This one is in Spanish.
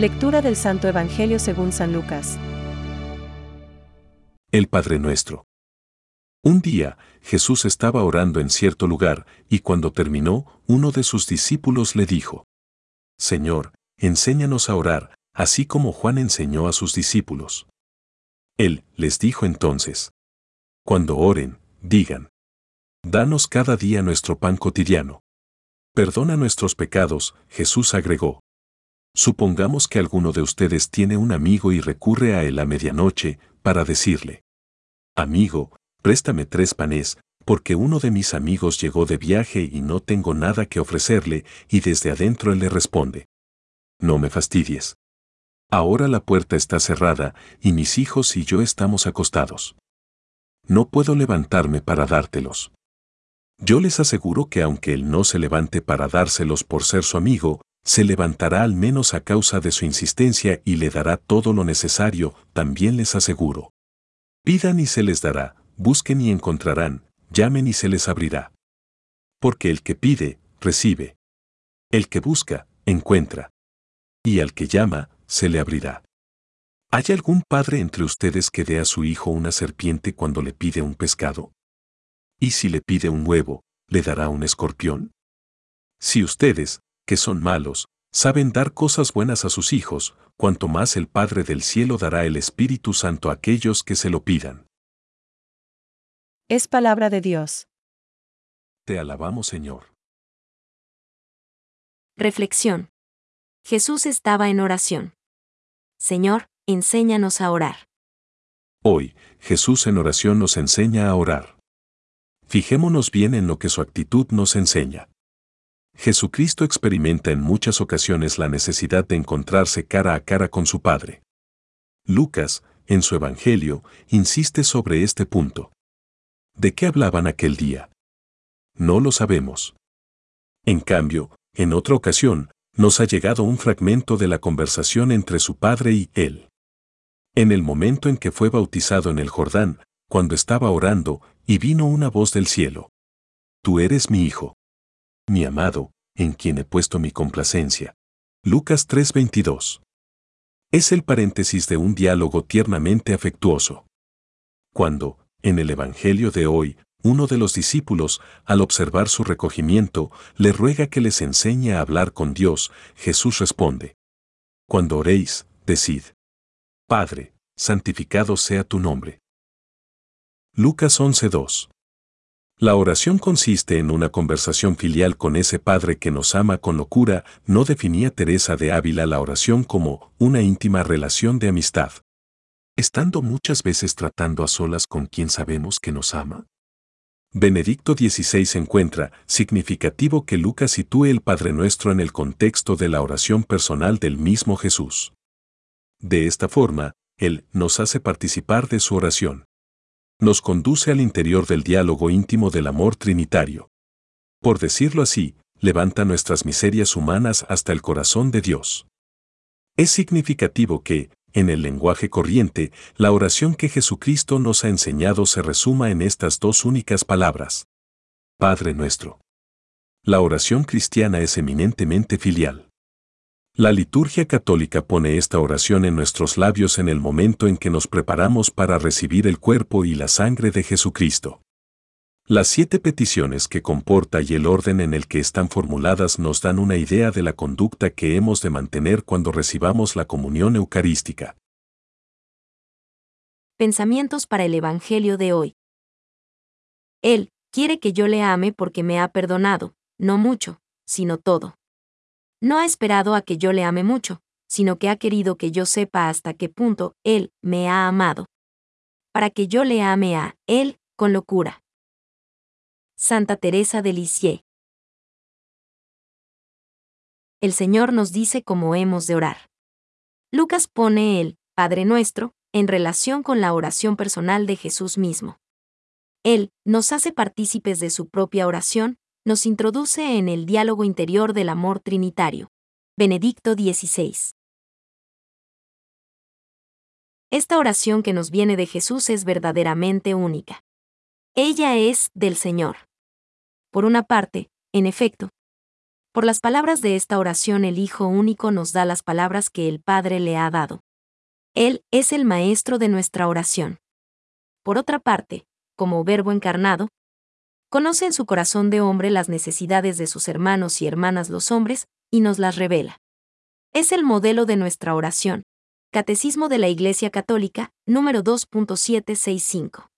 Lectura del Santo Evangelio según San Lucas. El Padre Nuestro. Un día, Jesús estaba orando en cierto lugar, y cuando terminó, uno de sus discípulos le dijo, Señor, enséñanos a orar, así como Juan enseñó a sus discípulos. Él les dijo entonces, Cuando oren, digan, Danos cada día nuestro pan cotidiano. Perdona nuestros pecados, Jesús agregó. Supongamos que alguno de ustedes tiene un amigo y recurre a él a medianoche para decirle, Amigo, préstame tres panes, porque uno de mis amigos llegó de viaje y no tengo nada que ofrecerle, y desde adentro él le responde, No me fastidies. Ahora la puerta está cerrada, y mis hijos y yo estamos acostados. No puedo levantarme para dártelos. Yo les aseguro que aunque él no se levante para dárselos por ser su amigo, se levantará al menos a causa de su insistencia y le dará todo lo necesario, también les aseguro. Pidan y se les dará, busquen y encontrarán, llamen y se les abrirá. Porque el que pide, recibe. El que busca, encuentra. Y al que llama, se le abrirá. ¿Hay algún padre entre ustedes que dé a su hijo una serpiente cuando le pide un pescado? ¿Y si le pide un huevo, le dará un escorpión? Si ustedes, que son malos, saben dar cosas buenas a sus hijos, cuanto más el Padre del cielo dará el Espíritu Santo a aquellos que se lo pidan. Es palabra de Dios. Te alabamos, Señor. Reflexión. Jesús estaba en oración. Señor, enséñanos a orar. Hoy, Jesús en oración nos enseña a orar. Fijémonos bien en lo que su actitud nos enseña. Jesucristo experimenta en muchas ocasiones la necesidad de encontrarse cara a cara con su Padre. Lucas, en su Evangelio, insiste sobre este punto. ¿De qué hablaban aquel día? No lo sabemos. En cambio, en otra ocasión, nos ha llegado un fragmento de la conversación entre su padre y él. En el momento en que fue bautizado en el Jordán, cuando estaba orando, y vino una voz del cielo. Tú eres mi hijo mi amado, en quien he puesto mi complacencia. Lucas 3:22. Es el paréntesis de un diálogo tiernamente afectuoso. Cuando, en el Evangelio de hoy, uno de los discípulos, al observar su recogimiento, le ruega que les enseñe a hablar con Dios, Jesús responde. Cuando oréis, decid. Padre, santificado sea tu nombre. Lucas 11:2 la oración consiste en una conversación filial con ese Padre que nos ama con locura, no definía Teresa de Ávila la oración como una íntima relación de amistad. Estando muchas veces tratando a solas con quien sabemos que nos ama. Benedicto XVI encuentra significativo que Lucas sitúe el Padre Nuestro en el contexto de la oración personal del mismo Jesús. De esta forma, Él nos hace participar de su oración nos conduce al interior del diálogo íntimo del amor trinitario. Por decirlo así, levanta nuestras miserias humanas hasta el corazón de Dios. Es significativo que, en el lenguaje corriente, la oración que Jesucristo nos ha enseñado se resuma en estas dos únicas palabras. Padre nuestro. La oración cristiana es eminentemente filial. La liturgia católica pone esta oración en nuestros labios en el momento en que nos preparamos para recibir el cuerpo y la sangre de Jesucristo. Las siete peticiones que comporta y el orden en el que están formuladas nos dan una idea de la conducta que hemos de mantener cuando recibamos la comunión eucarística. Pensamientos para el Evangelio de hoy. Él quiere que yo le ame porque me ha perdonado, no mucho, sino todo. No ha esperado a que yo le ame mucho, sino que ha querido que yo sepa hasta qué punto Él me ha amado. Para que yo le ame a Él con locura. Santa Teresa de Lisieux. El Señor nos dice cómo hemos de orar. Lucas pone el Padre Nuestro en relación con la oración personal de Jesús mismo. Él nos hace partícipes de su propia oración nos introduce en el diálogo interior del amor trinitario. Benedicto XVI. Esta oración que nos viene de Jesús es verdaderamente única. Ella es del Señor. Por una parte, en efecto, Por las palabras de esta oración el Hijo único nos da las palabras que el Padre le ha dado. Él es el maestro de nuestra oración. Por otra parte, como verbo encarnado, conoce en su corazón de hombre las necesidades de sus hermanos y hermanas los hombres, y nos las revela. Es el modelo de nuestra oración. Catecismo de la Iglesia Católica, número 2.765.